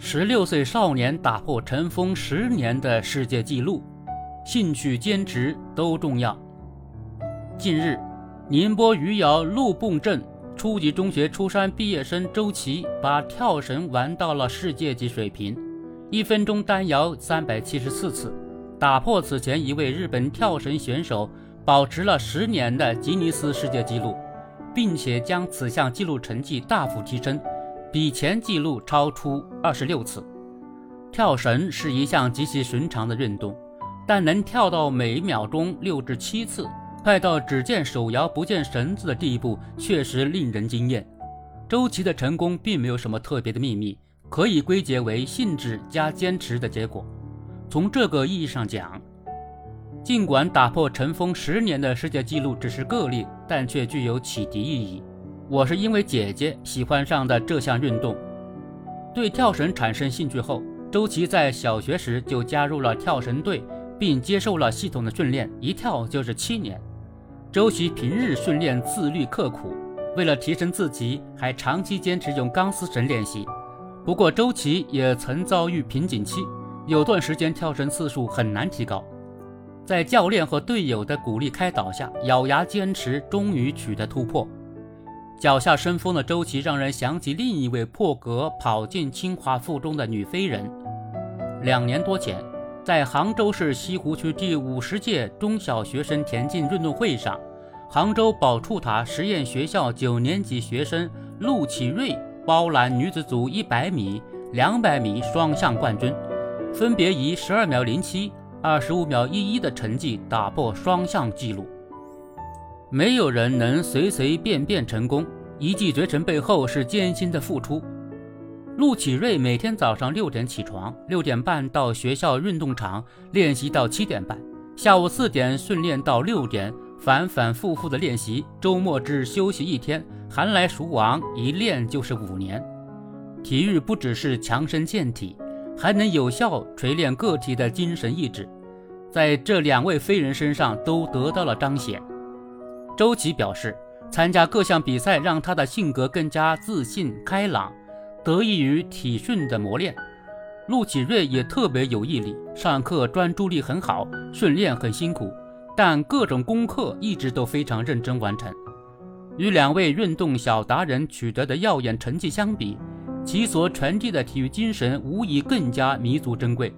十六岁少年打破尘封十年的世界纪录，兴趣坚持都重要。近日，宁波余姚陆泵镇初级中学初三毕业生周琦把跳绳玩到了世界级水平，一分钟单摇三百七十四次，打破此前一位日本跳绳选手保持了十年的吉尼斯世界纪录，并且将此项纪录成绩大幅提升。比前纪录超出二十六次。跳绳是一项极其寻常的运动，但能跳到每秒钟六至七次，快到只见手摇不见绳子的地步，确实令人惊艳。周琦的成功并没有什么特别的秘密，可以归结为兴致加坚持的结果。从这个意义上讲，尽管打破尘封十年的世界纪录只是个例，但却具有启迪意义。我是因为姐姐喜欢上的这项运动，对跳绳产生兴趣后，周琦在小学时就加入了跳绳队，并接受了系统的训练，一跳就是七年。周琦平日训练自律刻苦，为了提升自己，还长期坚持用钢丝绳练习。不过，周琦也曾遭遇瓶颈期，有段时间跳绳次数很难提高。在教练和队友的鼓励开导下，咬牙坚持，终于取得突破。脚下生风的周琦，让人想起另一位破格跑进清华附中的女飞人。两年多前，在杭州市西湖区第五十届中小学生田径运动会上，杭州宝触塔实验学校九年级学生陆启瑞包揽女子组一百米、两百米双项冠军，分别以十二秒零七、二十五秒一一的成绩打破双项纪录。没有人能随随便便成功，一骑绝尘背后是艰辛的付出。陆启瑞每天早上六点起床，六点半到学校运动场练习到七点半，下午四点训练到六点，反反复复的练习，周末只休息一天，寒来暑往，一练就是五年。体育不只是强身健体，还能有效锤炼个体的精神意志，在这两位飞人身上都得到了彰显。周琦表示，参加各项比赛让他的性格更加自信开朗，得益于体训的磨练。陆启瑞也特别有毅力，上课专注力很好，训练很辛苦，但各种功课一直都非常认真完成。与两位运动小达人取得的耀眼成绩相比，其所传递的体育精神无疑更加弥足珍贵。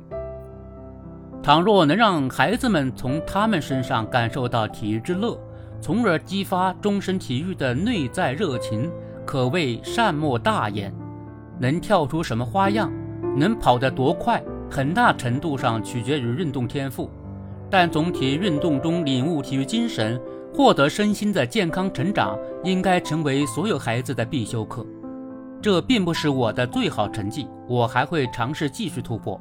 倘若能让孩子们从他们身上感受到体育之乐，从而激发终身体育的内在热情，可谓善莫大焉。能跳出什么花样，能跑得多快，很大程度上取决于运动天赋。但总体运动中领悟体育精神，获得身心的健康成长，应该成为所有孩子的必修课。这并不是我的最好成绩，我还会尝试继续突破。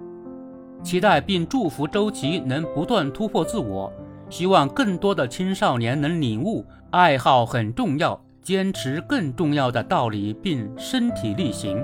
期待并祝福周琦能不断突破自我。希望更多的青少年能领悟爱好很重要，坚持更重要的道理，并身体力行。